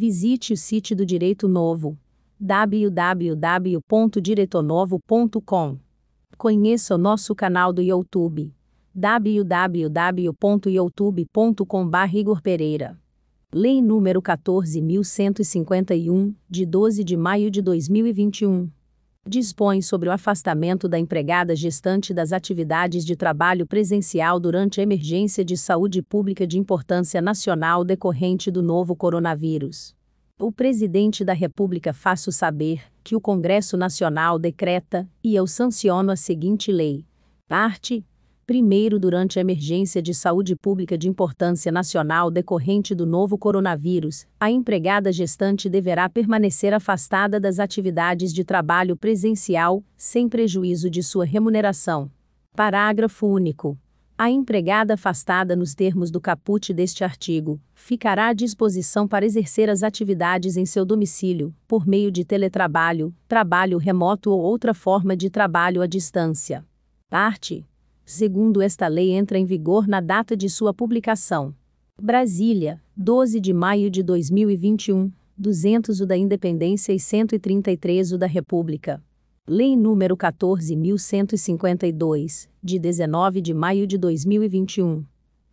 Visite o sítio do Direito Novo www.direitonovo.com. Conheça o nosso canal do YouTube www.youtube.com.br Pereira. Lei número 14.151, de 12 de maio de 2021. Dispõe sobre o afastamento da empregada gestante das atividades de trabalho presencial durante a emergência de saúde pública de importância nacional decorrente do novo coronavírus. O presidente da República faço saber que o Congresso Nacional decreta e eu sanciono a seguinte lei. Parte Primeiro, durante a emergência de saúde pública de importância nacional decorrente do novo coronavírus, a empregada gestante deverá permanecer afastada das atividades de trabalho presencial, sem prejuízo de sua remuneração. Parágrafo único. A empregada afastada nos termos do caput deste artigo ficará à disposição para exercer as atividades em seu domicílio, por meio de teletrabalho, trabalho remoto ou outra forma de trabalho à distância. Parte segundo esta lei entra em vigor na data de sua publicação. Brasília, 12 de maio de 2021, 200 o da Independência e 133 o da República. Lei número 14.152, de 19 de maio de 2021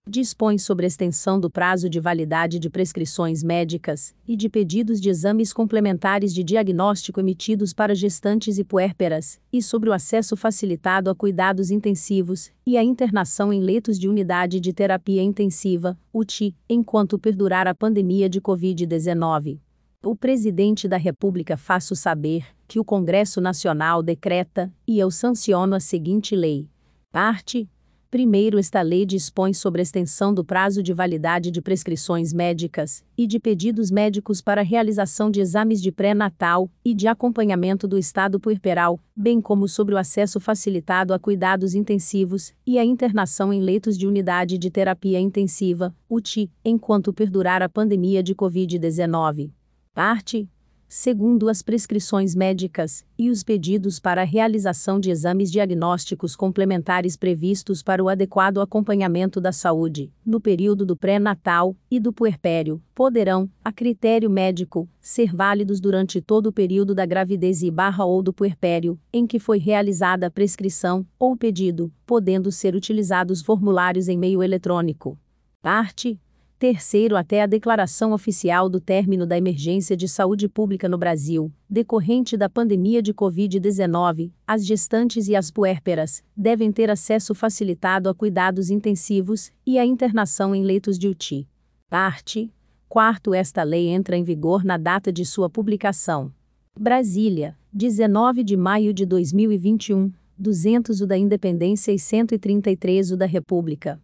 dispõe sobre extensão do prazo de validade de prescrições médicas e de pedidos de exames complementares de diagnóstico emitidos para gestantes e puérperas, e sobre o acesso facilitado a cuidados intensivos e a internação em leitos de unidade de terapia intensiva, UTI, enquanto perdurar a pandemia de Covid-19. O presidente da República faço saber que o Congresso Nacional decreta e eu sanciono a seguinte lei. Parte Primeiro, esta lei dispõe sobre a extensão do prazo de validade de prescrições médicas e de pedidos médicos para realização de exames de pré-natal e de acompanhamento do estado puerperal, bem como sobre o acesso facilitado a cuidados intensivos e a internação em leitos de unidade de terapia intensiva, UTI, enquanto perdurar a pandemia de Covid-19. Parte segundo as prescrições médicas, e os pedidos para a realização de exames diagnósticos complementares previstos para o adequado acompanhamento da saúde, no período do pré-natal e do puerpério, poderão, a critério médico, ser válidos durante todo o período da gravidez e barra ou do puerpério, em que foi realizada a prescrição ou pedido, podendo ser utilizados formulários em meio eletrônico. Parte Terceiro, até a declaração oficial do término da emergência de saúde pública no Brasil, decorrente da pandemia de Covid-19, as gestantes e as puérperas devem ter acesso facilitado a cuidados intensivos e a internação em leitos de UTI. Parte. Quarto, esta lei entra em vigor na data de sua publicação. Brasília, 19 de maio de 2021, 200 o da Independência e 133 o da República.